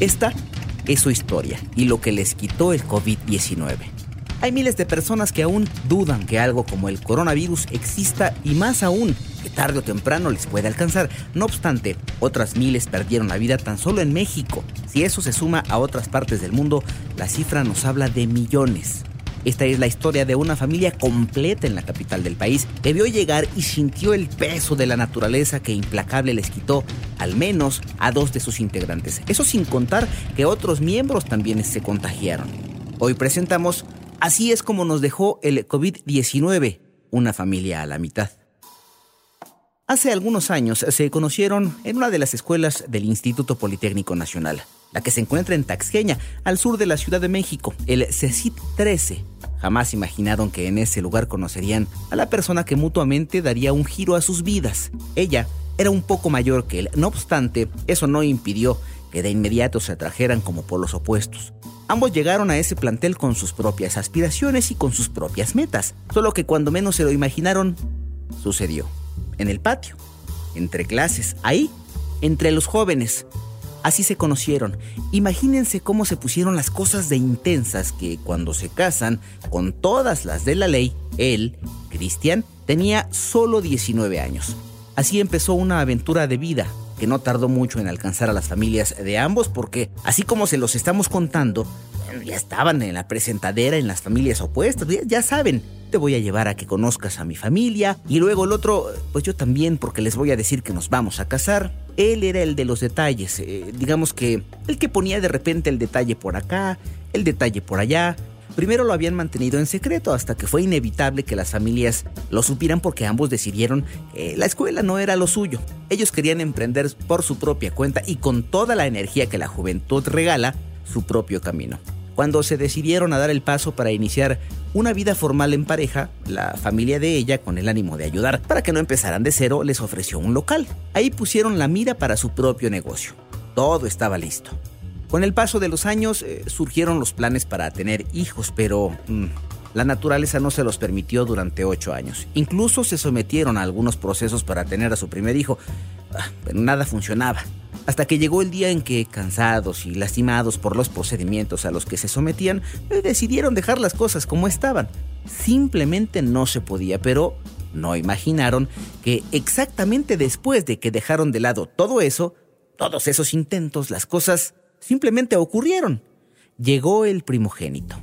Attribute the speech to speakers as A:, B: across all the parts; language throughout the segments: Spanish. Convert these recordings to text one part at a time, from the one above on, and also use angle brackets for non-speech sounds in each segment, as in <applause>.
A: Esta es su historia y lo que les quitó el COVID-19. Hay miles de personas que aún dudan que algo como el coronavirus exista y más aún que tarde o temprano les puede alcanzar. No obstante, otras miles perdieron la vida tan solo en México. Si eso se suma a otras partes del mundo, la cifra nos habla de millones. Esta es la historia de una familia completa en la capital del país que vio llegar y sintió el peso de la naturaleza que implacable les quitó al menos a dos de sus integrantes. Eso sin contar que otros miembros también se contagiaron. Hoy presentamos Así es como nos dejó el COVID-19, una familia a la mitad. Hace algunos años se conocieron en una de las escuelas del Instituto Politécnico Nacional, la que se encuentra en Taxqueña, al sur de la Ciudad de México, el CECIT 13. Jamás imaginaron que en ese lugar conocerían a la persona que mutuamente daría un giro a sus vidas. Ella era un poco mayor que él, no obstante, eso no impidió que de inmediato se atrajeran como polos opuestos. Ambos llegaron a ese plantel con sus propias aspiraciones y con sus propias metas, solo que cuando menos se lo imaginaron, sucedió. En el patio, entre clases, ahí, entre los jóvenes. Así se conocieron. Imagínense cómo se pusieron las cosas de intensas que cuando se casan, con todas las de la ley, él, Cristian, tenía solo 19 años. Así empezó una aventura de vida, que no tardó mucho en alcanzar a las familias de ambos porque, así como se los estamos contando, ya estaban en la presentadera en las familias opuestas, ya, saben, te voy a llevar a que conozcas a mi familia y luego el otro, pues yo también porque les voy a decir que nos vamos a casar. Él era el de los detalles, eh, digamos que el que ponía de repente el detalle por acá, el detalle por allá, Primero lo habían mantenido en secreto hasta que fue inevitable que las familias lo supieran porque ambos decidieron que la escuela no era lo suyo. Ellos querían emprender por su propia cuenta y con toda la energía que la juventud regala, su propio camino. Cuando se decidieron a dar el paso para iniciar una vida formal en pareja, la familia de ella, con el ánimo de ayudar para que no empezaran de cero, les ofreció un local. Ahí pusieron la mira para su propio negocio. Todo estaba listo. Con el paso de los años eh, surgieron los planes para tener hijos, pero mm, la naturaleza no se los permitió durante ocho años. Incluso se sometieron a algunos procesos para tener a su primer hijo, ah, pero nada funcionaba. Hasta que llegó el día en que, cansados y lastimados por los procedimientos a los que se sometían, eh, decidieron dejar las cosas como estaban. Simplemente no se podía, pero no imaginaron que exactamente después de que dejaron de lado todo eso, todos esos intentos, las cosas simplemente ocurrieron. Llegó el primogénito.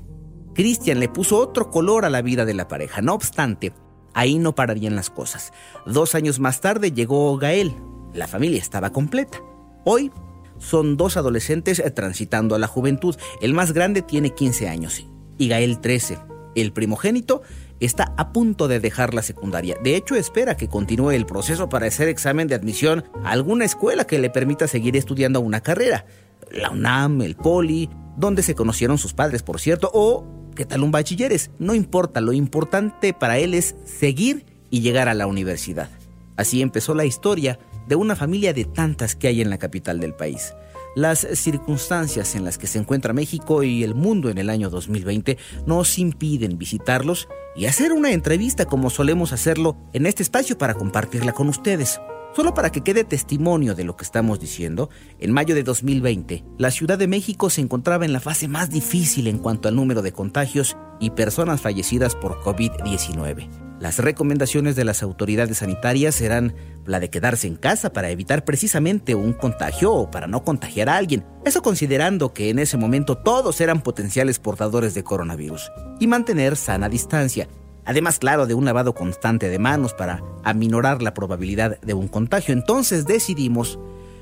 A: Cristian le puso otro color a la vida de la pareja. No obstante, ahí no pararían las cosas. Dos años más tarde llegó Gael. La familia estaba completa. Hoy son dos adolescentes transitando a la juventud. El más grande tiene 15 años y Gael 13. El primogénito está a punto de dejar la secundaria. De hecho, espera que continúe el proceso para hacer examen de admisión a alguna escuela que le permita seguir estudiando una carrera la UNAM, el Poli, donde se conocieron sus padres, por cierto, o qué tal un bachilleres. No importa, lo importante para él es seguir y llegar a la universidad. Así empezó la historia de una familia de tantas que hay en la capital del país. Las circunstancias en las que se encuentra México y el mundo en el año 2020 nos impiden visitarlos y hacer una entrevista como solemos hacerlo en este espacio para compartirla con ustedes. Solo para que quede testimonio de lo que estamos diciendo, en mayo de 2020, la Ciudad de México se encontraba en la fase más difícil en cuanto al número de contagios y personas fallecidas por COVID-19. Las recomendaciones de las autoridades sanitarias eran la de quedarse en casa para evitar precisamente un contagio o para no contagiar a alguien. Eso considerando que en ese momento todos eran potenciales portadores de coronavirus. Y mantener sana distancia, Además, claro, de un lavado constante de manos para aminorar la probabilidad de un contagio. Entonces decidimos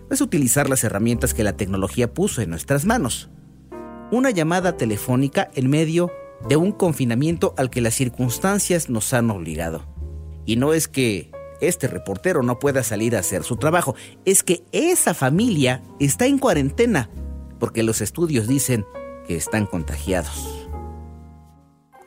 A: pues, utilizar las herramientas que la tecnología puso en nuestras manos. Una llamada telefónica en medio de un confinamiento al que las circunstancias nos han obligado. Y no es que este reportero no pueda salir a hacer su trabajo, es que esa familia está en cuarentena, porque los estudios dicen que están contagiados.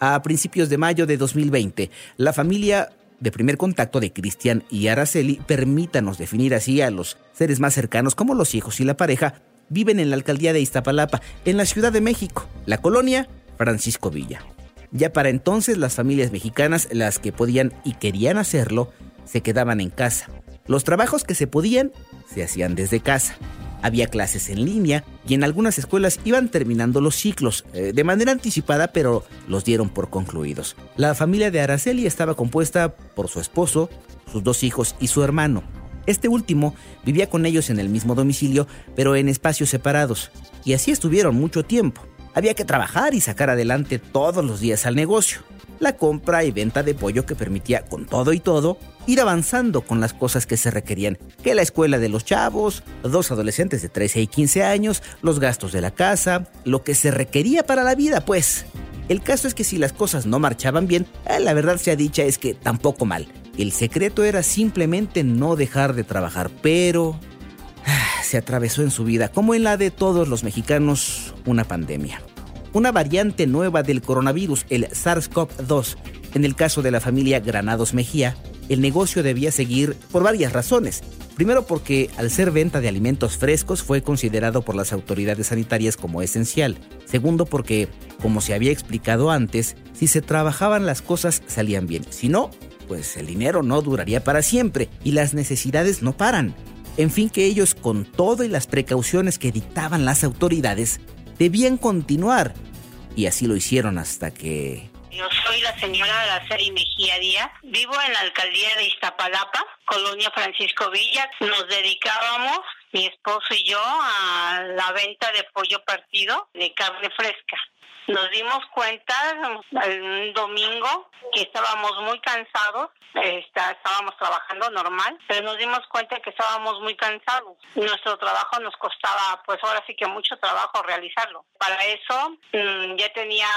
A: A principios de mayo de 2020, la familia de primer contacto de Cristian y Araceli, permítanos definir así a los seres más cercanos como los hijos y la pareja, viven en la alcaldía de Iztapalapa, en la Ciudad de México, la colonia Francisco Villa. Ya para entonces las familias mexicanas, las que podían y querían hacerlo, se quedaban en casa. Los trabajos que se podían se hacían desde casa. Había clases en línea y en algunas escuelas iban terminando los ciclos eh, de manera anticipada, pero los dieron por concluidos. La familia de Araceli estaba compuesta por su esposo, sus dos hijos y su hermano. Este último vivía con ellos en el mismo domicilio, pero en espacios separados, y así estuvieron mucho tiempo. Había que trabajar y sacar adelante todos los días al negocio. La compra y venta de pollo que permitía con todo y todo ir avanzando con las cosas que se requerían, que la escuela de los chavos, dos adolescentes de 13 y 15 años, los gastos de la casa, lo que se requería para la vida, pues. El caso es que si las cosas no marchaban bien, eh, la verdad sea dicha es que tampoco mal. El secreto era simplemente no dejar de trabajar, pero ah, se atravesó en su vida, como en la de todos los mexicanos, una pandemia. Una variante nueva del coronavirus, el SARS-CoV-2. En el caso de la familia Granados Mejía, el negocio debía seguir por varias razones. Primero porque al ser venta de alimentos frescos fue considerado por las autoridades sanitarias como esencial. Segundo porque, como se había explicado antes, si se trabajaban las cosas salían bien. Si no, pues el dinero no duraría para siempre y las necesidades no paran. En fin que ellos, con todo y las precauciones que dictaban las autoridades, debían continuar. Y así lo hicieron hasta que
B: yo soy la señora Araceli Mejía Díaz. Vivo en la alcaldía de Iztapalapa, colonia Francisco Villa. Nos dedicábamos, mi esposo y yo, a la venta de pollo partido de carne fresca. Nos dimos cuenta un domingo que estábamos muy cansados, estábamos trabajando normal, pero nos dimos cuenta que estábamos muy cansados. Nuestro trabajo nos costaba, pues ahora sí que mucho trabajo realizarlo. Para eso mm, ya tenía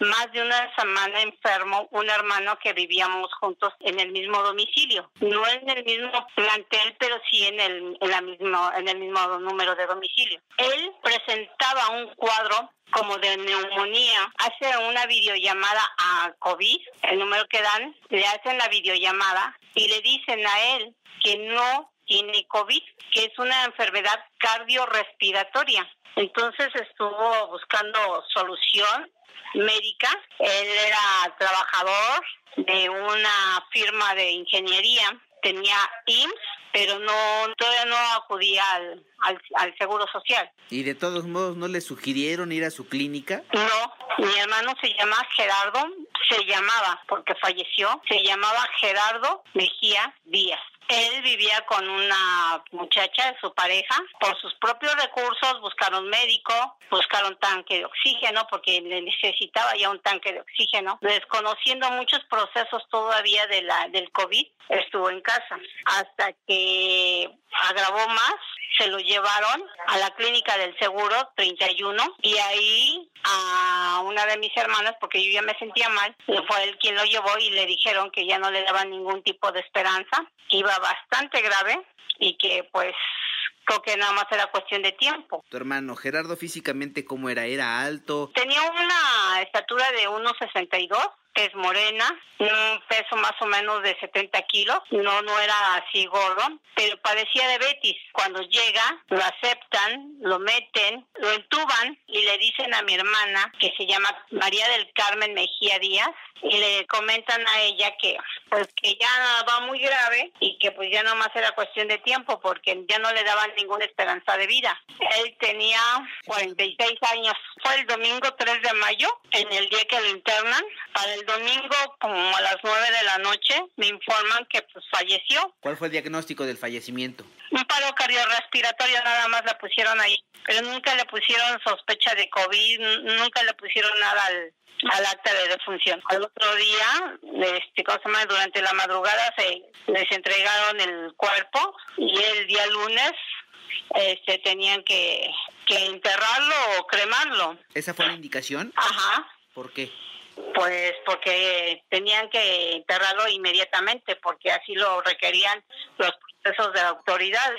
B: más de una semana enfermo un hermano que vivíamos juntos en el mismo domicilio, no en el mismo plantel, pero sí en el, en la mismo, en el mismo número de domicilio. Él presentaba un cuadro como de neumonía, hace una videollamada a COVID, el número que dan, le hacen la videollamada y le dicen a él que no tiene COVID, que es una enfermedad cardiorrespiratoria. Entonces estuvo buscando solución médica. Él era trabajador de una firma de ingeniería, tenía IMSS pero no todavía no acudía al, al, seguro social.
A: ¿Y de todos modos no le sugirieron ir a su clínica?
B: No, mi hermano se llama Gerardo, se llamaba, porque falleció, se llamaba Gerardo Mejía Díaz. Él vivía con una muchacha, su pareja. Por sus propios recursos buscaron médico, buscaron tanque de oxígeno porque necesitaba ya un tanque de oxígeno. Desconociendo muchos procesos todavía de la, del COVID, estuvo en casa hasta que agravó más se lo llevaron a la clínica del seguro 31 y ahí a una de mis hermanas, porque yo ya me sentía mal, fue él quien lo llevó y le dijeron que ya no le daban ningún tipo de esperanza, que iba bastante grave y que pues creo que nada más era cuestión de tiempo.
A: Tu hermano Gerardo físicamente cómo era, era alto.
B: Tenía una estatura de 1.62 es morena, un peso más o menos de 70 kilos, no, no era así gordo, pero padecía de betis. Cuando llega, lo aceptan, lo meten, lo entuban y le dicen a mi hermana, que se llama María del Carmen Mejía Díaz, y le comentan a ella que pues que ya va muy grave y que pues ya nomás era cuestión de tiempo porque ya no le daban ninguna esperanza de vida. Él tenía 46 años. Fue el domingo 3 de mayo, en el día que lo internan. Para el domingo, como a las 9 de la noche, me informan que pues falleció.
A: ¿Cuál fue el diagnóstico del fallecimiento?
B: Un paro cardiorrespiratorio nada más la pusieron ahí, pero nunca le pusieron sospecha de COVID, nunca le pusieron nada al, al acta de defunción. Al otro día, este, cosa durante la madrugada se les entregaron el cuerpo y el día lunes este, tenían que, que enterrarlo o cremarlo.
A: ¿Esa fue la indicación?
B: Ajá.
A: ¿Por qué?
B: Pues porque tenían que enterrarlo inmediatamente, porque así lo requerían los procesos de la autoridad.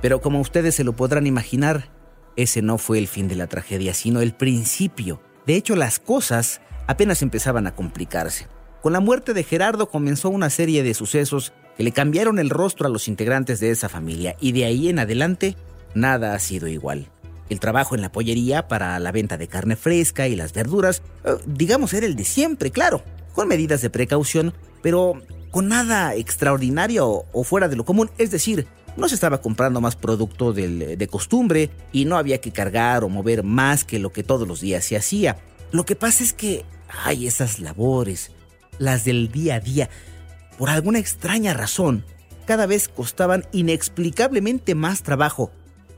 A: Pero como ustedes se lo podrán imaginar, ese no fue el fin de la tragedia, sino el principio. De hecho, las cosas apenas empezaban a complicarse. Con la muerte de Gerardo comenzó una serie de sucesos que le cambiaron el rostro a los integrantes de esa familia y de ahí en adelante nada ha sido igual. El trabajo en la pollería para la venta de carne fresca y las verduras, eh, digamos, era el de siempre, claro, con medidas de precaución, pero con nada extraordinario o fuera de lo común, es decir, No se estaba comprando más producto de costumbre y no había que cargar o mover más que lo que todos los días se hacía. Lo que pasa es que hay esas labores, las del día a día, por alguna extraña razón, cada vez costaban inexplicablemente más trabajo.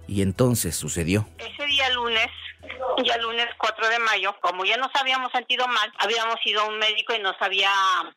A: Y entonces sucedió.
B: Ese día lunes ya lunes 4 de mayo, como ya nos habíamos sentido mal, habíamos ido a un médico y nos había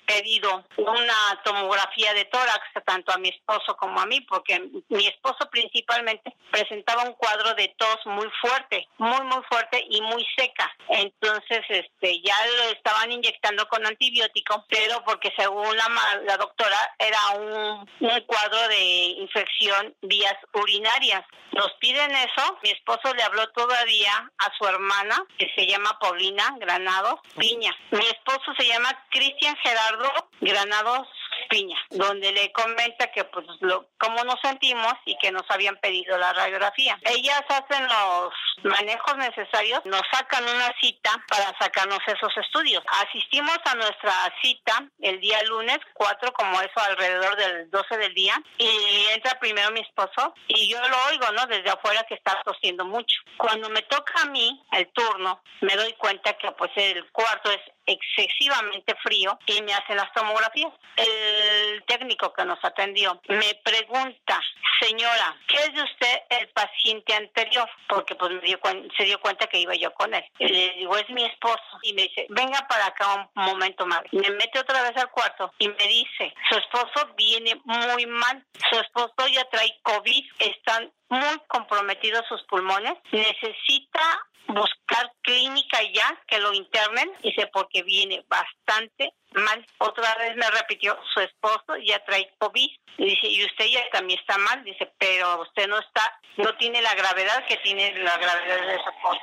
B: pedido una tomografía de tórax, tanto a mi esposo como a mí, porque mi esposo principalmente presentaba un cuadro de tos muy fuerte, muy, muy fuerte y muy seca. Entonces, este, ya lo estaban inyectando con antibiótico, pero porque según la, la doctora era un, un cuadro de infección vías urinarias. Nos piden eso, mi esposo le habló todavía a su hermana, que se llama Paulina Granados Piña. Mi esposo se llama Cristian Gerardo Granados Piña, donde le comenta que pues lo, cómo nos sentimos y que nos habían pedido la radiografía. Ellas hacen los manejos necesarios, nos sacan una cita para sacarnos esos estudios. Asistimos a nuestra cita el día lunes 4, como eso alrededor del 12 del día, y entra primero mi esposo y yo lo oigo, ¿no? Desde afuera que está tosiendo mucho. Cuando me toca a mí el turno, me doy cuenta que pues el cuarto es excesivamente frío y me hacen las tomografías. El técnico que nos atendió me pregunta, señora, ¿qué es de usted el paciente anterior? Porque pues me dio, se dio cuenta que iba yo con él. Y le digo, es mi esposo. Y me dice, venga para acá un momento más. Me mete otra vez al cuarto y me dice, su esposo viene muy mal. Su esposo ya trae COVID. Están muy comprometidos sus pulmones. Necesita buscar clínica ya que lo internen, dice, porque viene bastante mal. Otra vez me repitió, su esposo ya trae COVID. dice, y usted ya también está mal. Dice, pero usted no está, no tiene la gravedad que tiene la gravedad de esa cosa.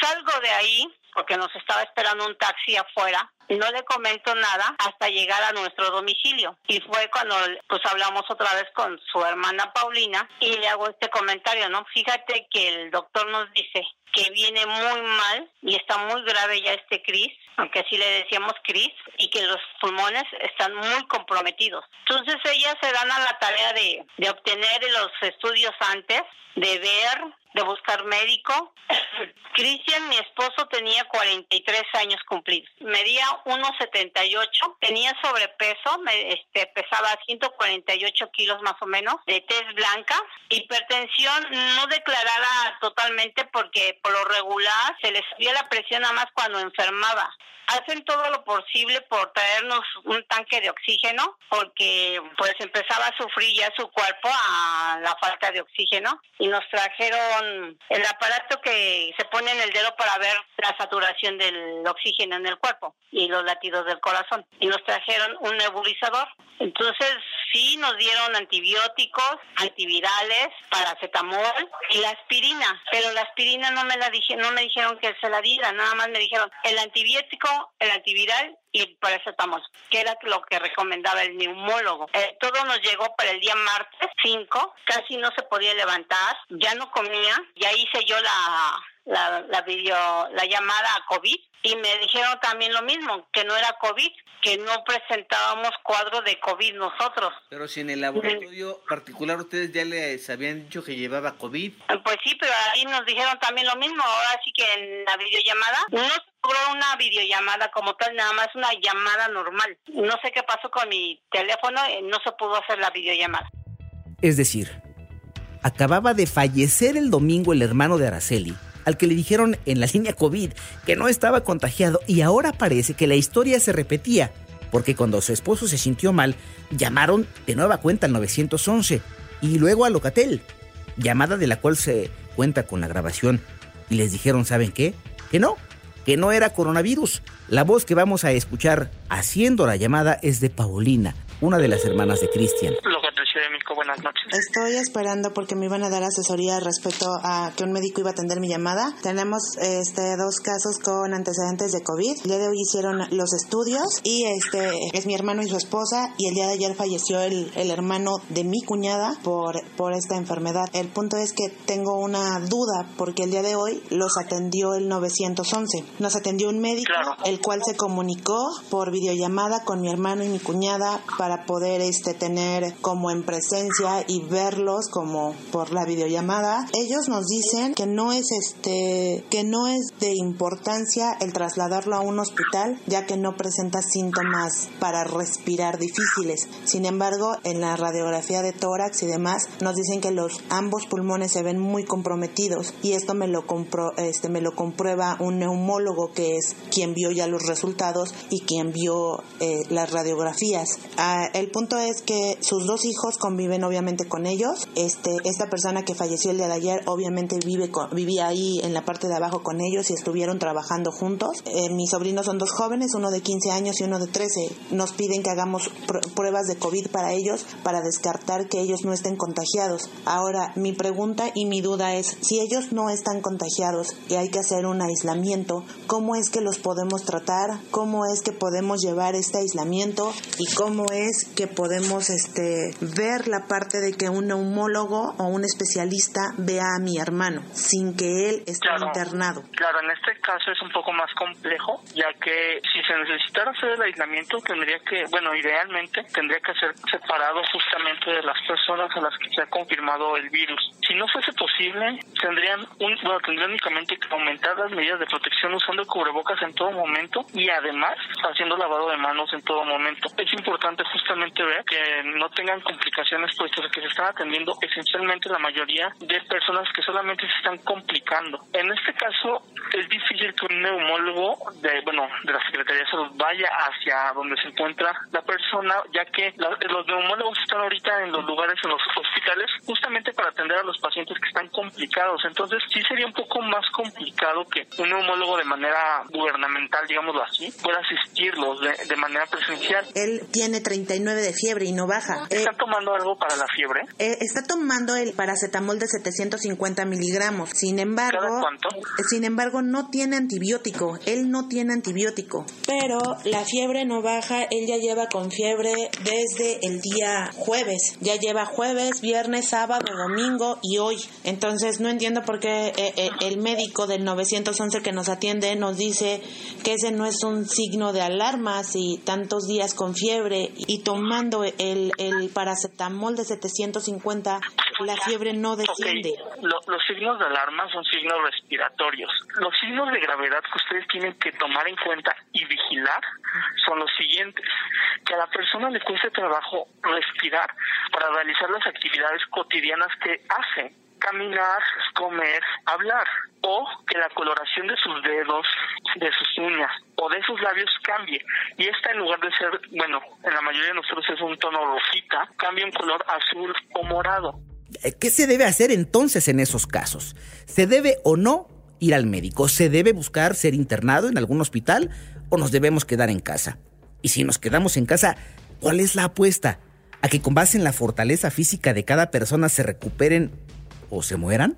B: Salgo de ahí porque nos estaba esperando un taxi afuera no le comento nada hasta llegar a nuestro domicilio. Y fue cuando pues hablamos otra vez con su hermana Paulina y le hago este comentario, ¿no? Fíjate que el doctor nos dice que viene muy mal y está muy grave ya este Cris, aunque así le decíamos Cris, y que los pulmones están muy comprometidos. Entonces ellas se dan a la tarea de, de obtener los estudios antes, de ver, de buscar médico. <laughs> Cristian, mi esposo, tenía 43 años cumplidos. Medía 1,78, tenía sobrepeso, me, este, pesaba 148 kilos más o menos, de tez blanca, hipertensión no declarada totalmente porque por lo regular se le subía la presión nada más cuando enfermaba hacen todo lo posible por traernos un tanque de oxígeno porque pues empezaba a sufrir ya su cuerpo a la falta de oxígeno y nos trajeron el aparato que se pone en el dedo para ver la saturación del oxígeno en el cuerpo y los latidos del corazón. Y nos trajeron un nebulizador. Entonces sí nos dieron antibióticos, antivirales, paracetamol y la aspirina, pero la aspirina no me la dije, no me dijeron que se la diera, nada más me dijeron el antibiótico, el antiviral y el paracetamol, que era lo que recomendaba el neumólogo. Eh, todo nos llegó para el día martes 5, casi no se podía levantar, ya no comía, ya hice yo la la, la video, la llamada a COVID y me dijeron también lo mismo, que no era COVID, que no presentábamos cuadro de COVID nosotros.
A: Pero si en el laboratorio particular ustedes ya les habían dicho que llevaba COVID.
B: Pues sí, pero ahí nos dijeron también lo mismo, ahora sí que en la videollamada no se logró una videollamada como tal, nada más una llamada normal. No sé qué pasó con mi teléfono, eh, no se pudo hacer la videollamada.
A: Es decir, acababa de fallecer el domingo el hermano de Araceli al que le dijeron en la línea COVID que no estaba contagiado y ahora parece que la historia se repetía, porque cuando su esposo se sintió mal, llamaron de nueva cuenta al 911 y luego a Locatel, llamada de la cual se cuenta con la grabación, y les dijeron, ¿saben qué? Que no, que no era coronavirus. La voz que vamos a escuchar haciendo la llamada es de Paulina, una de las hermanas de Cristian.
C: Buenas noches. Estoy esperando porque me iban a dar asesoría respecto a que un médico iba a atender mi llamada. Tenemos este dos casos con antecedentes de COVID. El día de hoy hicieron los estudios y este es mi hermano y su esposa y el día de ayer falleció el, el hermano de mi cuñada por, por esta enfermedad. El punto es que tengo una duda porque el día de hoy los atendió el 911. Nos atendió un médico el cual se comunicó por videollamada con mi hermano y mi cuñada para poder este tener como en presencia y verlos como por la videollamada, ellos nos dicen que no es este que no es de importancia el trasladarlo a un hospital ya que no presenta síntomas para respirar difíciles. Sin embargo, en la radiografía de tórax y demás nos dicen que los ambos pulmones se ven muy comprometidos y esto me lo compro, este me lo comprueba un neumólogo que es quien vio ya los resultados y quien vio eh, las radiografías. Ah, el punto es que sus dos hijos conviven obviamente con ellos. Este, esta persona que falleció el día de ayer obviamente vive vivía ahí en la parte de abajo con ellos y estuvieron trabajando juntos. Eh, mis sobrinos son dos jóvenes, uno de 15 años y uno de 13. Nos piden que hagamos pruebas de COVID para ellos para descartar que ellos no estén contagiados. Ahora, mi pregunta y mi duda es, si ellos no están contagiados y hay que hacer un aislamiento, ¿cómo es que los podemos tratar? ¿Cómo es que podemos llevar este aislamiento? ¿Y cómo es que podemos este, ver la parte de que un neumólogo o un especialista vea a mi hermano sin que él esté internado?
D: Claro, en este caso es un poco más complejo, ya que si se necesitara hacer el aislamiento, tendría que, bueno, idealmente tendría que ser separado justamente de las personas a las que se ha confirmado el virus. Si no fuese posible, tendrían un, bueno, tendrían únicamente que aumentar las medidas de protección usando cubrebocas en todo momento y además haciendo lavado de manos en todo momento. Es importante justamente ver que no tengan complicaciones puesto que se están atendiendo esencialmente la mayoría de personas que solamente se están complicando. En este caso es difícil que un neumólogo de bueno de la Secretaría de Salud vaya hacia donde se encuentra la persona, ya que los neumólogos están ahorita en los lugares en los hospitales justamente para atender a los pacientes que están complicados. Entonces sí sería un poco más complicado que un neumólogo de manera gubernamental, digámoslo así, pueda asistirlos de, manera presencial.
C: Él tiene 39 de fiebre y no baja.
D: ¿Está eh, tomando algo para la fiebre?
C: Eh, está tomando el paracetamol de 750 miligramos. Sin embargo,
D: ¿Cada cuánto?
C: Sin embargo, no tiene antibiótico. Él no tiene antibiótico. Pero la fiebre no baja. Él ya lleva con fiebre desde el día jueves. Ya lleva jueves, viernes, sábado, domingo y hoy. Entonces, no entiendo por qué eh, el médico del 911 que nos atiende nos dice que ese no es un signo de alarma si tantos días con fiebre y tomando el, el paracetamol de 750 la fiebre no desciende.
D: los signos de alarma son signos respiratorios. Los signos de gravedad que ustedes tienen que tomar en cuenta y vigilar son los siguientes. Que a la persona le cueste trabajo respirar para realizar las actividades cotidianas que hace caminar, comer, hablar, o que la coloración de sus dedos, de sus uñas o de sus labios cambie. Y esta en lugar de ser, bueno, en la mayoría de nosotros es un tono rosita, cambia un color azul o morado.
A: Eh, ¿Qué se debe hacer entonces en esos casos? ¿Se debe o no ir al médico? ¿Se debe buscar ser internado en algún hospital o nos debemos quedar en casa? Y si nos quedamos en casa, ¿cuál es la apuesta? ¿A que con base en la fortaleza física de cada persona se recuperen o se mueran?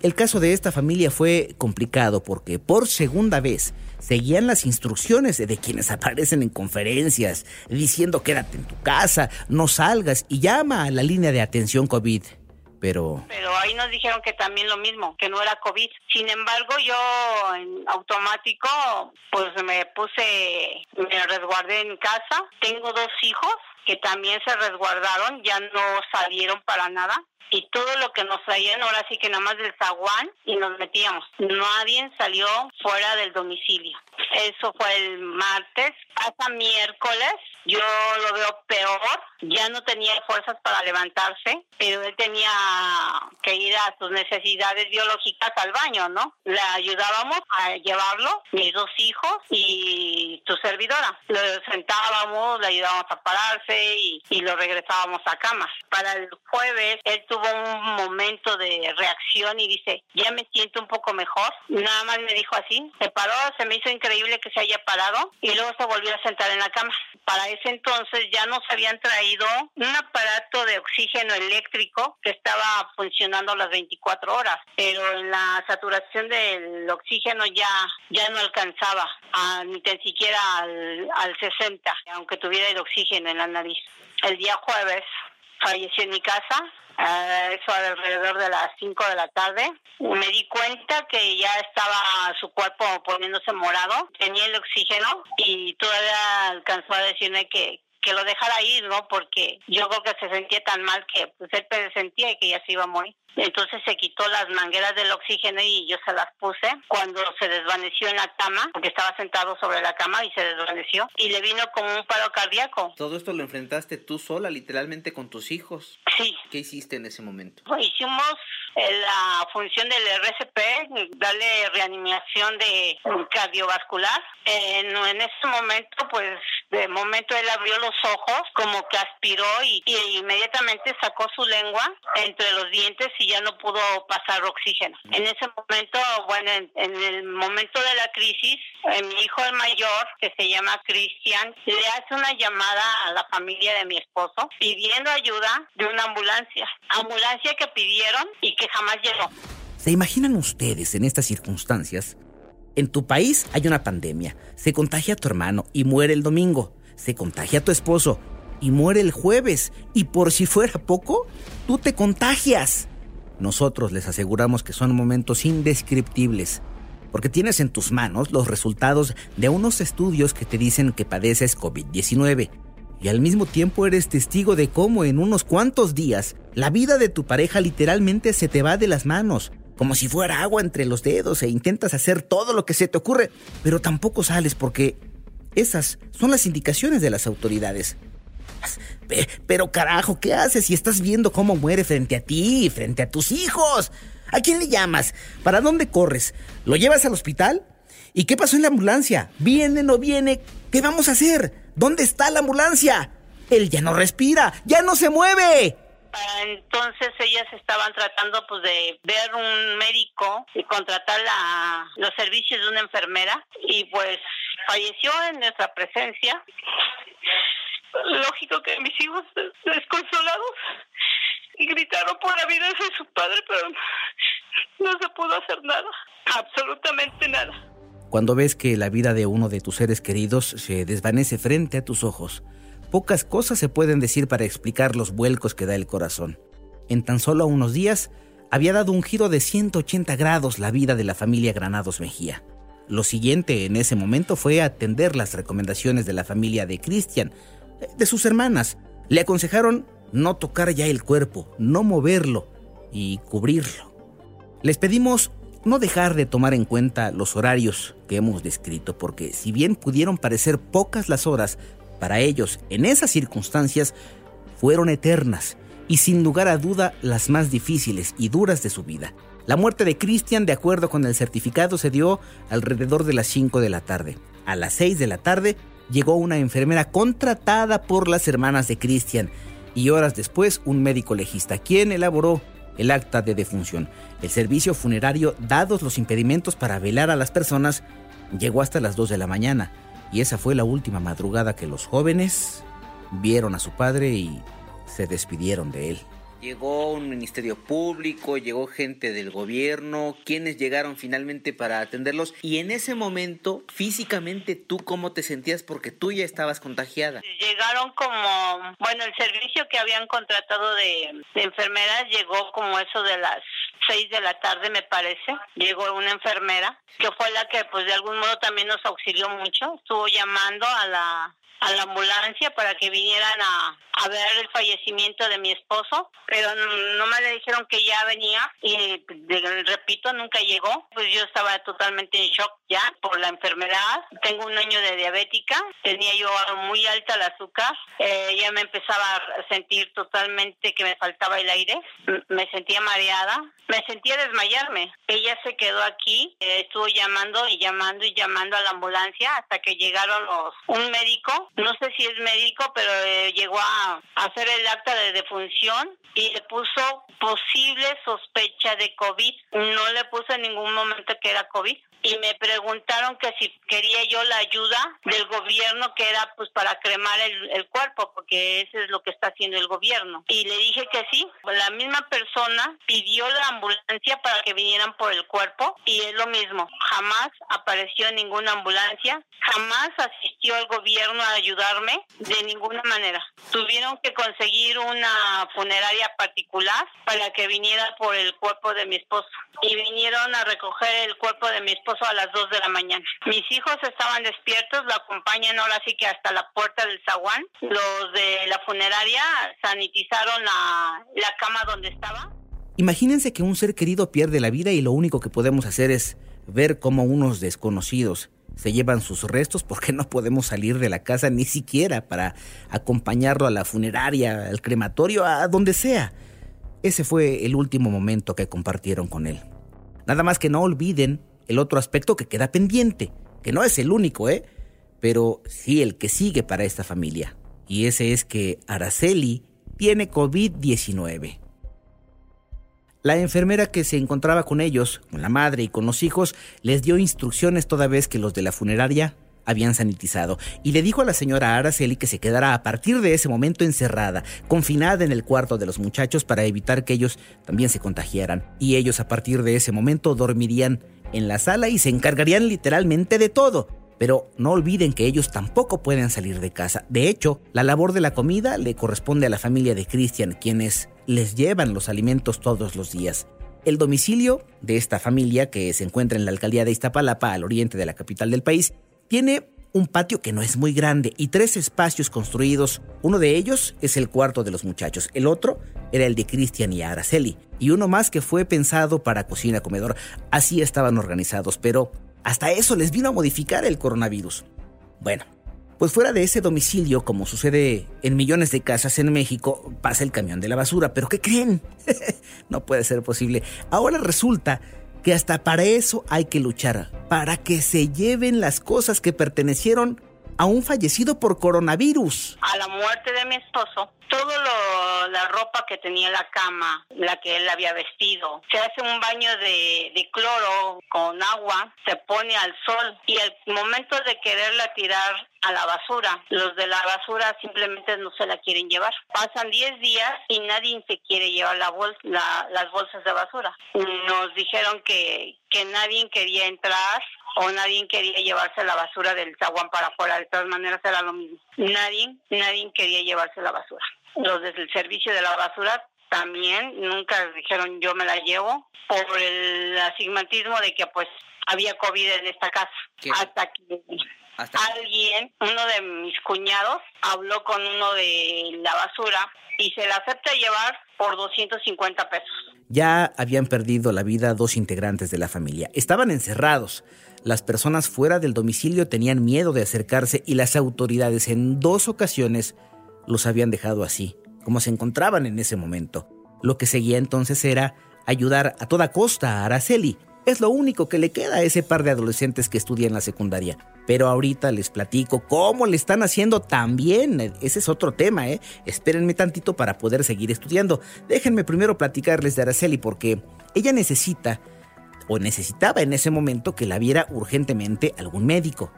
A: El caso de esta familia fue complicado porque por segunda vez seguían las instrucciones de quienes aparecen en conferencias diciendo quédate en tu casa, no salgas y llama a la línea de atención COVID. Pero...
B: Pero ahí nos dijeron que también lo mismo, que no era COVID. Sin embargo, yo en automático, pues me puse, me resguardé en casa. Tengo dos hijos que también se resguardaron, ya no salieron para nada y todo lo que nos traían ahora sí que nada más del zaguán y nos metíamos. Nadie salió fuera del domicilio. Eso fue el martes. Hasta miércoles yo lo veo peor. Ya no tenía fuerzas para levantarse, pero él tenía que ir a sus necesidades biológicas al baño, ¿no? Le ayudábamos a llevarlo, mis dos hijos y tu servidora. Lo sentábamos, le ayudábamos a pararse y, y lo regresábamos a cama. Para el jueves él tuvo un momento de reacción y dice, ya me siento un poco mejor. Nada más me dijo así, se paró, se me hizo increíble que se haya parado y luego se volvió a sentar en la cama. Para ese entonces ya nos habían traído un aparato de oxígeno eléctrico que estaba funcionando las 24 horas, pero en la saturación del oxígeno ya, ya no alcanzaba ni tan siquiera al, al 60, aunque tuviera el oxígeno en la nariz. El día jueves falleció en mi casa, eso alrededor de las 5 de la tarde. Me di cuenta que ya estaba su cuerpo poniéndose morado, tenía el oxígeno y todavía alcanzó a decirme que, que lo dejara ir, ¿no? Porque yo creo que se sentía tan mal que pues él sentía que ya se iba a morir. Entonces se quitó las mangueras del oxígeno y yo se las puse cuando se desvaneció en la cama, porque estaba sentado sobre la cama y se desvaneció y le vino como un paro cardíaco.
A: Todo esto lo enfrentaste tú sola, literalmente con tus hijos.
B: Sí.
A: ¿Qué hiciste en ese momento?
B: hicimos eh, la función del RCP, darle reanimación de cardiovascular. en ese momento, pues de momento él abrió los ojos, como que aspiró y, inmediatamente sacó su lengua entre los dientes y ya no pudo pasar oxígeno. En ese momento, bueno, en, el momento de la crisis, eh, mi hijo el mayor, que se llama Cristian, le hace una llamada a la familia de mi esposo pidiendo ayuda de una ambulancia. Ambulancia que pidieron y que jamás llegó.
A: ¿Se imaginan ustedes en estas circunstancias? En tu país hay una pandemia, se contagia a tu hermano y muere el domingo, se contagia a tu esposo y muere el jueves, y por si fuera poco, tú te contagias. Nosotros les aseguramos que son momentos indescriptibles, porque tienes en tus manos los resultados de unos estudios que te dicen que padeces COVID-19, y al mismo tiempo eres testigo de cómo en unos cuantos días la vida de tu pareja literalmente se te va de las manos, como si fuera agua entre los dedos e intentas hacer todo lo que se te ocurre, pero tampoco sales porque esas son las indicaciones de las autoridades. Pero carajo, ¿qué haces si estás viendo cómo muere frente a ti, frente a tus hijos? ¿A quién le llamas? ¿Para dónde corres? ¿Lo llevas al hospital? ¿Y qué pasó en la ambulancia? ¿Viene, no viene? ¿Qué vamos a hacer? ¿Dónde está la ambulancia? Él ya no respira, ya no se mueve.
B: Entonces ellas estaban tratando pues de ver un médico y contratar la, los servicios de una enfermera y pues falleció en nuestra presencia. Lógico que mis hijos desconsolados gritaron por la vida de su padre, pero no se pudo hacer nada, absolutamente nada.
A: Cuando ves que la vida de uno de tus seres queridos se desvanece frente a tus ojos, Pocas cosas se pueden decir para explicar los vuelcos que da el corazón. En tan solo unos días, había dado un giro de 180 grados la vida de la familia Granados Mejía. Lo siguiente en ese momento fue atender las recomendaciones de la familia de Cristian, de sus hermanas. Le aconsejaron no tocar ya el cuerpo, no moverlo y cubrirlo. Les pedimos no dejar de tomar en cuenta los horarios que hemos descrito, porque si bien pudieron parecer pocas las horas para ellos, en esas circunstancias, fueron eternas y sin lugar a duda las más difíciles y duras de su vida. La muerte de Christian, de acuerdo con el certificado, se dio alrededor de las 5 de la tarde. A las 6 de la tarde llegó una enfermera contratada por las hermanas de Christian y horas después un médico legista, quien elaboró el acta de defunción. El servicio funerario, dados los impedimentos para velar a las personas, llegó hasta las 2 de la mañana y esa fue la última madrugada que los jóvenes vieron a su padre y se despidieron de él. Llegó un ministerio público, llegó gente del gobierno, quienes llegaron finalmente para atenderlos y en ese momento físicamente tú cómo te sentías porque tú ya estabas contagiada.
B: Llegaron como, bueno, el servicio que habían contratado de, de enfermeras llegó como eso de las seis de la tarde me parece, llegó una enfermera que fue la que pues de algún modo también nos auxilió mucho, estuvo llamando a la a la ambulancia para que vinieran a, a ver el fallecimiento de mi esposo, pero no me le dijeron que ya venía y repito, nunca llegó. Pues yo estaba totalmente en shock ya por la enfermedad. Tengo un año de diabética, tenía yo muy alta el azúcar, eh, ya me empezaba a sentir totalmente que me faltaba el aire, me sentía mareada, me sentía desmayarme. Ella se quedó aquí, eh, estuvo llamando y llamando y llamando a la ambulancia hasta que llegaron los un médico no sé si es médico, pero eh, llegó a, hacer el acta de defunción y le puso posible sospecha de COVID. No le puso en ningún momento que era COVID y me preguntaron que si quería yo la ayuda del gobierno que era pues para cremar el, cuerpo porque eso es lo que está haciendo el gobierno. Y le dije que sí. La misma persona pidió la ambulancia para que vinieran por el cuerpo y es lo mismo, jamás apareció ninguna ambulancia, jamás asistió el gobierno a ayudarme de ninguna manera. Tuvieron que conseguir una funeraria particular para que viniera por el cuerpo de mi esposo. Y vinieron a recoger el cuerpo de mi esposo a las 2 de la mañana. Mis hijos estaban despiertos, lo acompañan ahora sí que hasta la puerta del zaguán. Los de la funeraria sanitizaron la, la cama donde estaba.
A: Imagínense que un ser querido pierde la vida y lo único que podemos hacer es ver cómo unos desconocidos se llevan sus restos porque no podemos salir de la casa ni siquiera para acompañarlo a la funeraria, al crematorio, a donde sea. Ese fue el último momento que compartieron con él. Nada más que no olviden el otro aspecto que queda pendiente, que no es el único, ¿eh? Pero sí el que sigue para esta familia. Y ese es que Araceli tiene COVID-19. La enfermera que se encontraba con ellos, con la madre y con los hijos, les dio instrucciones toda vez que los de la funeraria habían sanitizado y le dijo a la señora Araceli que se quedara a partir de ese momento encerrada, confinada en el cuarto de los muchachos para evitar que ellos también se contagiaran. Y ellos a partir de ese momento dormirían en la sala y se encargarían literalmente de todo. Pero no olviden que ellos tampoco pueden salir de casa. De hecho, la labor de la comida le corresponde a la familia de Christian, quienes les llevan los alimentos todos los días. El domicilio de esta familia, que se encuentra en la alcaldía de Iztapalapa, al oriente de la capital del país, tiene un patio que no es muy grande y tres espacios construidos. Uno de ellos es el cuarto de los muchachos, el otro era el de Cristian y Araceli, y uno más que fue pensado para cocina-comedor. Así estaban organizados, pero hasta eso les vino a modificar el coronavirus. Bueno, pues fuera de ese domicilio, como sucede en millones de casas en México, pasa el camión de la basura. ¿Pero qué creen? <laughs> no puede ser posible. Ahora resulta que hasta para eso hay que luchar, para que se lleven las cosas que pertenecieron a un fallecido por coronavirus.
B: A la muerte de mi esposo, todo la ropa que tenía en la cama, la que él había vestido, se hace un baño de, cloro con agua, se pone al sol y al momento de quererla tirar a la basura. Los de la basura simplemente no se la quieren llevar. Pasan 10 días y nadie se quiere llevar la las bolsas de basura. Nos dijeron que, que nadie quería entrar o nadie quería llevarse la basura del zaguán para afuera. De todas maneras era lo mismo. Nadie, nadie quería llevarse la basura. Los del servicio de la basura también nunca dijeron yo me la llevo por el asigmatismo de que pues había COVID en esta casa. Hasta que alguien, uno de mis cuñados, habló con uno de la basura y se la acepta llevar por 250 pesos.
A: Ya habían perdido la vida dos integrantes de la familia. Estaban encerrados. Las personas fuera del domicilio tenían miedo de acercarse y las autoridades en dos ocasiones los habían dejado así, como se encontraban en ese momento. Lo que seguía entonces era ayudar a toda costa a Araceli, es lo único que le queda a ese par de adolescentes que estudian la secundaria. Pero ahorita les platico cómo le están haciendo también. Ese es otro tema, ¿eh? Espérenme tantito para poder seguir estudiando. Déjenme primero platicarles de Araceli porque ella necesita o necesitaba en ese momento que la viera urgentemente algún médico.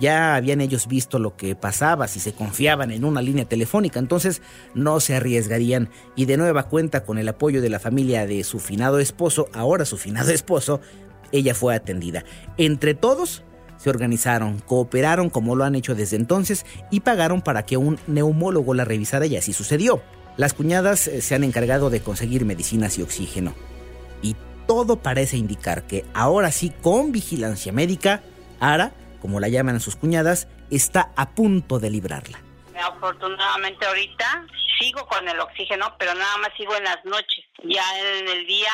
A: Ya habían ellos visto lo que pasaba si se confiaban en una línea telefónica, entonces no se arriesgarían y de nueva cuenta con el apoyo de la familia de su finado esposo, ahora su finado <laughs> esposo, ella fue atendida. Entre todos se organizaron, cooperaron como lo han hecho desde entonces y pagaron para que un neumólogo la revisara y así sucedió. Las cuñadas eh, se han encargado de conseguir medicinas y oxígeno. Y todo parece indicar que ahora sí, con vigilancia médica, Ara como la llaman sus cuñadas, está a punto de librarla.
B: Afortunadamente ahorita sigo con el oxígeno, pero nada más sigo en las noches. Ya en el día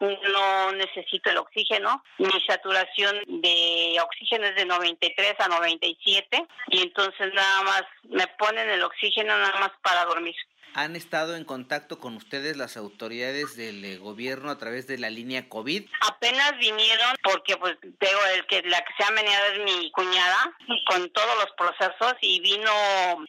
B: no necesito el oxígeno. Mi saturación de oxígeno es de 93 a 97 y entonces nada más me ponen el oxígeno nada más para dormir.
A: ¿Han estado en contacto con ustedes las autoridades del eh, gobierno a través de la línea COVID?
B: Apenas vinieron porque pues digo, el que la que se ha meneado es mi cuñada con todos los procesos y vino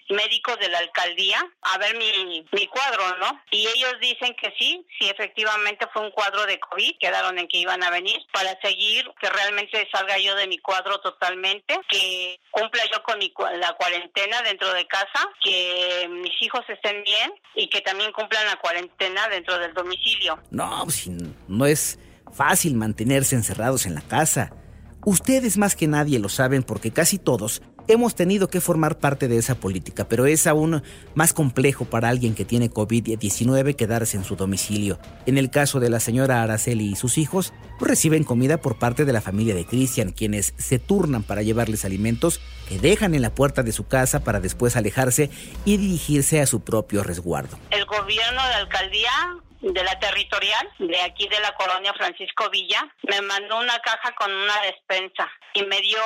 B: médicos de la alcaldía a ver mi, mi cuadro, ¿no? Y ellos dicen que sí, sí efectivamente fue un cuadro de COVID, quedaron en que iban a venir para seguir que realmente salga yo de mi cuadro totalmente, que cumpla yo con mi, la cuarentena dentro de casa, que mis hijos estén bien y que también cumplan la cuarentena dentro del domicilio.
A: No, pues, no es fácil mantenerse encerrados en la casa. Ustedes más que nadie lo saben porque casi todos hemos tenido que formar parte de esa política, pero es aún más complejo para alguien que tiene COVID-19 quedarse en su domicilio. En el caso de la señora Araceli y sus hijos, reciben comida por parte de la familia de Cristian, quienes se turnan para llevarles alimentos que dejan en la puerta de su casa para después alejarse y dirigirse a su propio resguardo.
B: El gobierno de alcaldía de la territorial de aquí de la colonia Francisco Villa me mandó una caja con una despensa y me dio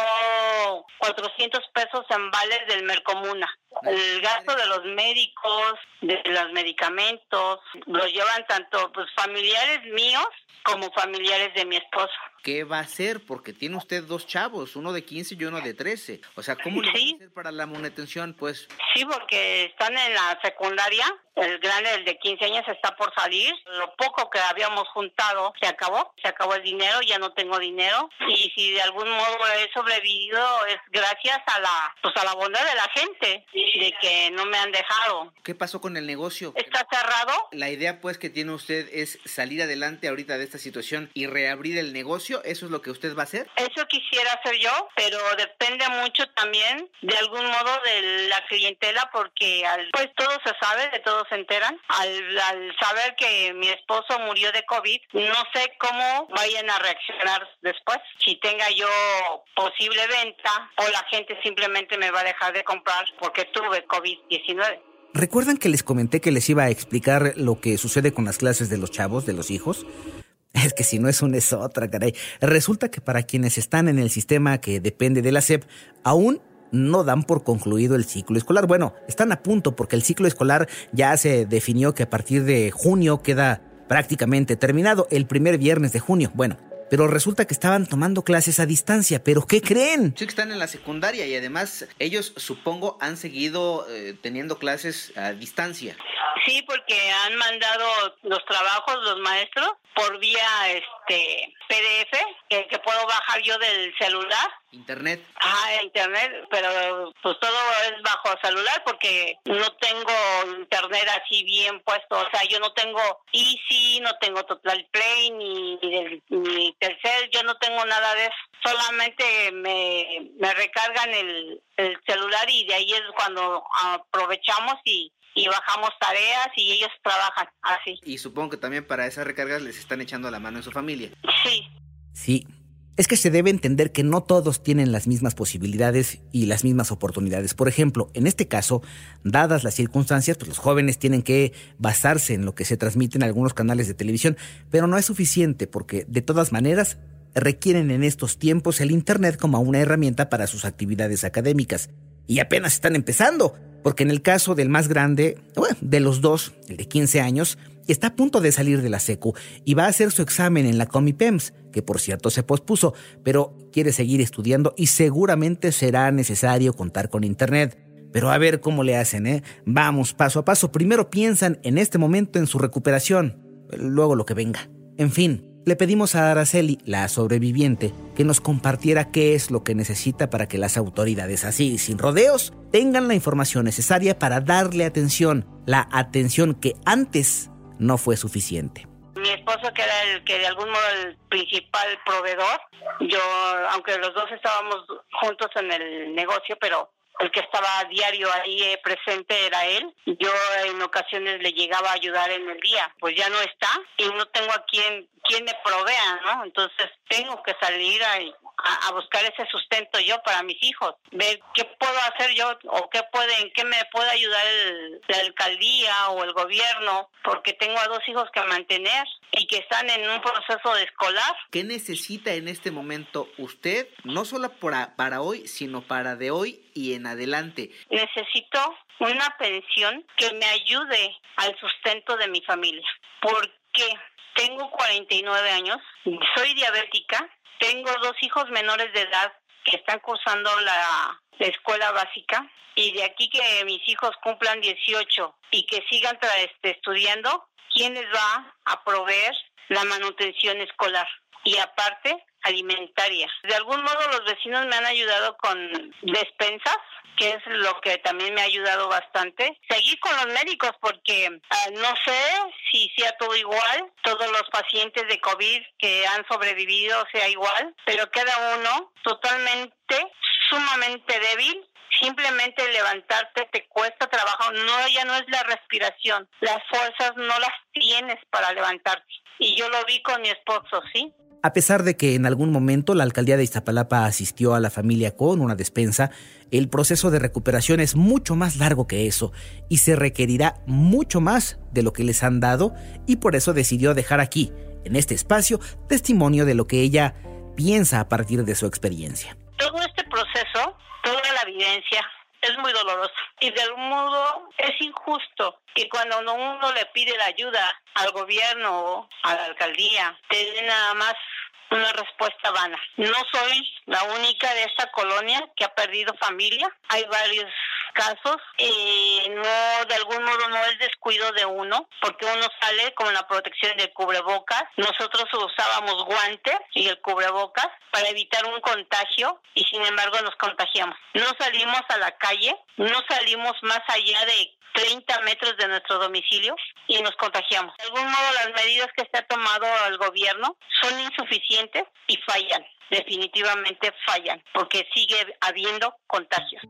B: 400 pesos en vales del Mercomuna. El gasto de los médicos, de los medicamentos, lo llevan tanto pues familiares míos como familiares de mi esposo.
A: ¿Qué va a hacer? Porque tiene usted dos chavos, uno de 15 y uno de 13. O sea, ¿cómo le va a hacer para la manutención? Pues
B: Sí, porque están en la secundaria. El grande, el de 15 años, está por salir. Lo poco que habíamos juntado se acabó. Se acabó el dinero, ya no tengo dinero. Y si de algún modo he sobrevivido es gracias a la, pues a la bondad de la gente, de que no me han dejado.
A: ¿Qué pasó con el negocio?
B: Está cerrado.
A: La idea, pues, que tiene usted es salir adelante ahorita de esta situación y reabrir el negocio. ¿Eso es lo que usted va a hacer?
B: Eso quisiera hacer yo, pero depende mucho también de algún modo de la cliente porque al, pues todo se sabe, de todo se enteran. Al, al saber que mi esposo murió de COVID, no sé cómo vayan a reaccionar después. Si tenga yo posible venta o la gente simplemente me va a dejar de comprar porque tuve COVID-19.
A: ¿Recuerdan que les comenté que les iba a explicar lo que sucede con las clases de los chavos, de los hijos? <laughs> Es que si no es una es otra, caray. Resulta que para quienes están en el sistema que depende de la SEP, aún no dan por concluido el ciclo escolar. Bueno, están a punto porque el ciclo escolar ya se definió que a partir de junio queda prácticamente terminado, el primer viernes de junio. Bueno, pero resulta que estaban tomando clases a distancia. ¿Pero qué creen? Sí, que están en la secundaria y además ellos, supongo, han seguido eh, teniendo clases a distancia.
B: Sí, porque han mandado los trabajos los maestros por vía este PDF que, que puedo bajar yo del celular.
A: Internet.
B: Ah, internet, pero pues todo es bajo celular porque no tengo internet así bien puesto, o sea, yo no tengo Easy, no tengo Total Play ni, ni, ni Telcel, yo no tengo nada de eso, solamente me, me recargan el, el celular y de ahí es cuando aprovechamos y y bajamos tareas y ellos trabajan así.
A: Y supongo que también para esas recargas les están echando la mano en su familia.
B: Sí.
A: Sí. Es que se debe entender que no todos tienen las mismas posibilidades y las mismas oportunidades. Por ejemplo, en este caso, dadas las circunstancias, pues los jóvenes tienen que basarse en lo que se transmite en algunos canales de televisión, pero no es suficiente porque de todas maneras requieren en estos tiempos el Internet como una herramienta para sus actividades académicas. Y apenas están empezando. Porque en el caso del más grande, de los dos, el de 15 años, está a punto de salir de la SECU y va a hacer su examen en la Comipems, que por cierto se pospuso, pero quiere seguir estudiando y seguramente será necesario contar con Internet. Pero a ver cómo le hacen, ¿eh? Vamos, paso a paso. Primero piensan en este momento en su recuperación, luego lo que venga. En fin, le pedimos a Araceli, la sobreviviente, que nos compartiera qué es lo que necesita para que las autoridades, así, sin rodeos, tengan la información necesaria para darle atención, la atención que antes no fue suficiente.
B: Mi esposo, que era el que de algún modo el principal proveedor, yo, aunque los dos estábamos juntos en el negocio, pero el que estaba a diario ahí eh, presente era él. Yo en ocasiones le llegaba a ayudar en el día, pues ya no está y no tengo a quien, quien me provea, ¿no? Entonces tengo que salir a, a, buscar ese sustento yo para mis hijos, ver qué puedo hacer yo o qué puede, en qué me puede ayudar la alcaldía o el gobierno, porque tengo a dos hijos que mantener y que están en un proceso de escolar.
A: ¿Qué necesita en este momento usted, no solo para, para hoy, sino para de hoy y en adelante?
B: Necesito una pensión que me ayude al sustento de mi familia, porque tengo 49 años, soy diabética, tengo dos hijos menores de edad que están cursando la, escuela básica y de aquí que mis hijos cumplan 18 y que sigan este, estudiando, ¿quién les va a proveer la manutención escolar? Y aparte, alimentaria. De algún modo los vecinos me han ayudado con despensas que es lo que también me ha ayudado bastante. Seguir con los médicos porque ah, no sé si sea todo igual, todos los pacientes de COVID que han sobrevivido sea igual, pero cada uno totalmente, sumamente débil simplemente levantarte te cuesta trabajo, no ya no es la respiración, las fuerzas no las tienes para levantarte. Y yo lo vi con mi esposo, ¿sí?
A: A pesar de que en algún momento la alcaldía de Iztapalapa asistió a la familia con una despensa, el proceso de recuperación es mucho más largo que eso y se requerirá mucho más de lo que les han dado y por eso decidió dejar aquí, en este espacio, testimonio de lo que ella piensa a partir de su experiencia.
B: Todo este proceso, toda la evidencia, es muy doloroso y de algún modo es injusto que cuando uno le pide la ayuda al gobierno o a la alcaldía, te den nada más una respuesta vana. No soy la única de esta colonia que ha perdido familia. Hay varios casos y no de algún modo no es descuido de uno porque uno sale con la protección del cubrebocas nosotros usábamos guantes y el cubrebocas para evitar un contagio y sin embargo nos contagiamos no salimos a la calle no salimos más allá de 30 metros de nuestro domicilio y nos contagiamos. De algún modo las medidas que ha tomado el gobierno son insuficientes y fallan, definitivamente fallan, porque sigue habiendo contagios.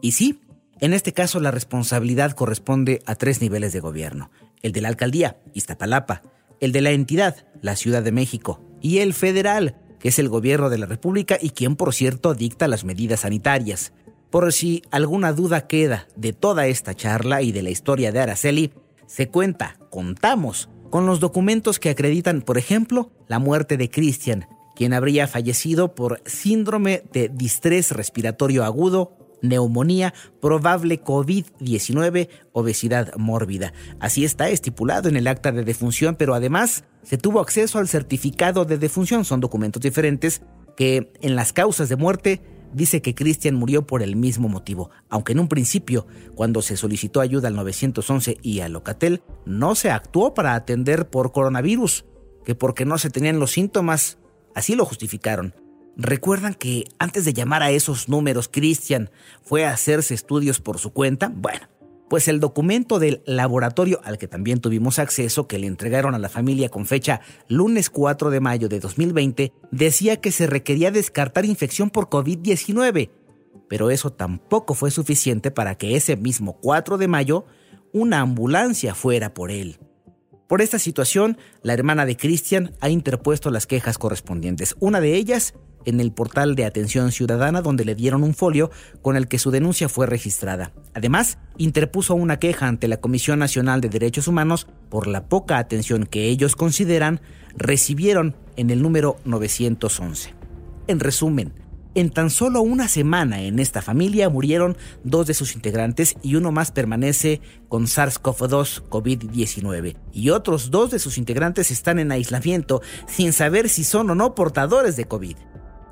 A: Y sí, en este caso la responsabilidad corresponde a tres niveles de gobierno, el de la alcaldía, Iztapalapa, el de la entidad, la Ciudad de México, y el federal, que es el gobierno de la República y quien, por cierto, dicta las medidas sanitarias. Por si alguna duda queda de toda esta charla y de la historia de Araceli, se cuenta, contamos, con los documentos que acreditan, por ejemplo, la muerte de Christian, quien habría fallecido por síndrome de distrés respiratorio agudo, neumonía, probable COVID-19, obesidad mórbida. Así está estipulado en el acta de defunción, pero además se tuvo acceso al certificado de defunción. Son documentos diferentes que en las causas de muerte dice que Christian murió por el mismo motivo, aunque en un principio, cuando se solicitó ayuda al 911 y al Locatel, no se actuó para atender por coronavirus, que porque no se tenían los síntomas, así lo justificaron. ¿Recuerdan que antes de llamar a esos números, Christian fue a hacerse estudios por su cuenta? Bueno, pues el documento del laboratorio al que también tuvimos acceso, que le entregaron a la familia con fecha lunes 4 de mayo de 2020, decía que se requería descartar infección por COVID-19, pero eso tampoco fue suficiente para que ese mismo 4 de mayo una ambulancia fuera por él. Por esta situación, la hermana de Christian ha interpuesto las quejas correspondientes. Una de ellas en el portal de atención ciudadana donde le dieron un folio con el que su denuncia fue registrada. Además, interpuso una queja ante la Comisión Nacional de Derechos Humanos por la poca atención que ellos consideran recibieron en el número 911. En resumen, en tan solo una semana en esta familia murieron dos de sus integrantes y uno más permanece con SARS-CoV-2 COVID-19. Y otros dos de sus integrantes están en aislamiento sin saber si son o no portadores de COVID.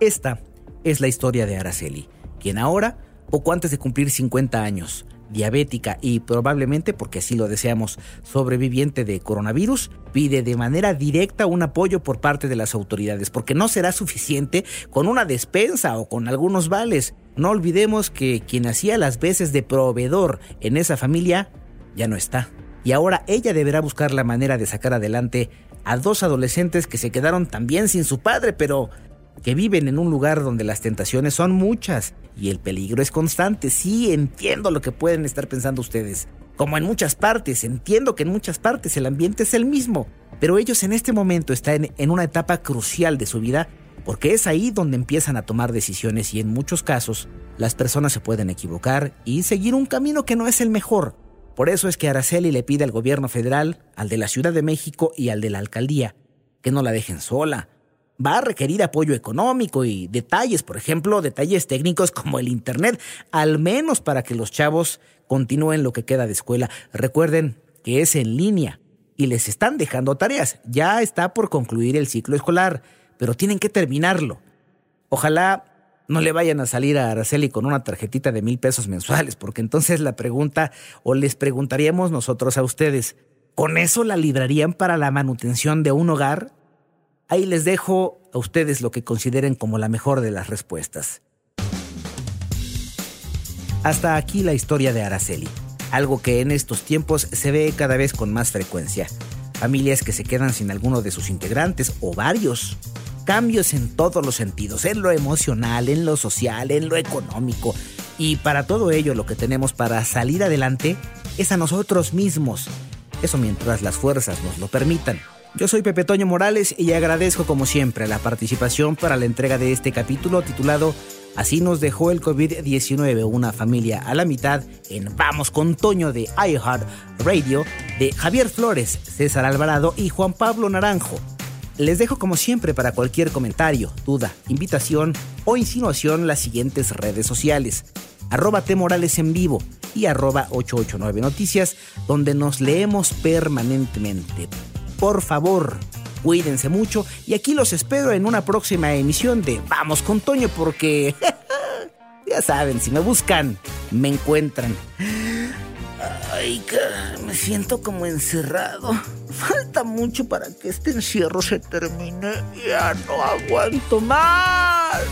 A: Esta es la historia de Araceli, quien ahora, poco antes de cumplir 50 años, diabética y probablemente, porque así lo deseamos, sobreviviente de coronavirus, pide de manera directa un apoyo por parte de las autoridades, porque no será suficiente con una despensa o con algunos vales. No olvidemos que quien hacía las veces de proveedor en esa familia ya no está. Y ahora ella deberá buscar la manera de sacar adelante a dos adolescentes que se quedaron también sin su padre, pero que viven en un lugar donde las tentaciones son muchas y el peligro es constante. Sí, entiendo lo que pueden estar pensando ustedes. Como en muchas partes, entiendo que en muchas partes el ambiente es el mismo, pero ellos en este momento están en, una etapa crucial de su vida porque es ahí donde empiezan a tomar decisiones y en muchos casos las personas se pueden equivocar y seguir un camino que no es el mejor. Por eso es que Araceli le pide al gobierno federal, al de la Ciudad de México y al de la alcaldía que no la dejen sola, va a requerir apoyo económico y detalles, por ejemplo, detalles técnicos como el Internet, al menos para que los chavos continúen lo que queda de escuela. Recuerden que es en línea y les están dejando tareas. Ya está por concluir el ciclo escolar, pero tienen que terminarlo. Ojalá no le vayan a salir a Araceli con una tarjetita de mil pesos mensuales, porque entonces la pregunta, o les preguntaríamos nosotros a ustedes, ¿con eso la librarían para la manutención de un hogar? Ahí les dejo a ustedes lo que consideren como la mejor de las respuestas. Hasta aquí la historia de Araceli, algo que en estos tiempos se ve cada vez con más frecuencia. Familias que se quedan sin alguno de sus integrantes o varios. Cambios en todos los sentidos, en lo emocional, en lo social, en lo económico. Y para todo ello lo que tenemos para salir adelante es a nosotros mismos. Eso mientras las fuerzas nos lo permitan. Yo soy Pepe Toño Morales y agradezco como siempre la participación para la entrega de este capítulo titulado Así nos dejó el COVID-19 una familia a la mitad en Vamos con Toño de iHeart Radio de Javier Flores, César Alvarado y Juan Pablo Naranjo. Les dejo como siempre para cualquier comentario, duda, invitación o insinuación las siguientes redes sociales. Arroba en vivo y arroba 889 Noticias, donde nos leemos permanentemente. Por favor, Cuídense mucho y aquí los espero en una próxima emisión de Vamos con Toño porque <laughs> ya saben, si me buscan, me encuentran. Ay, me siento como encerrado. Falta mucho para que este encierro se termine. Ya no aguanto más.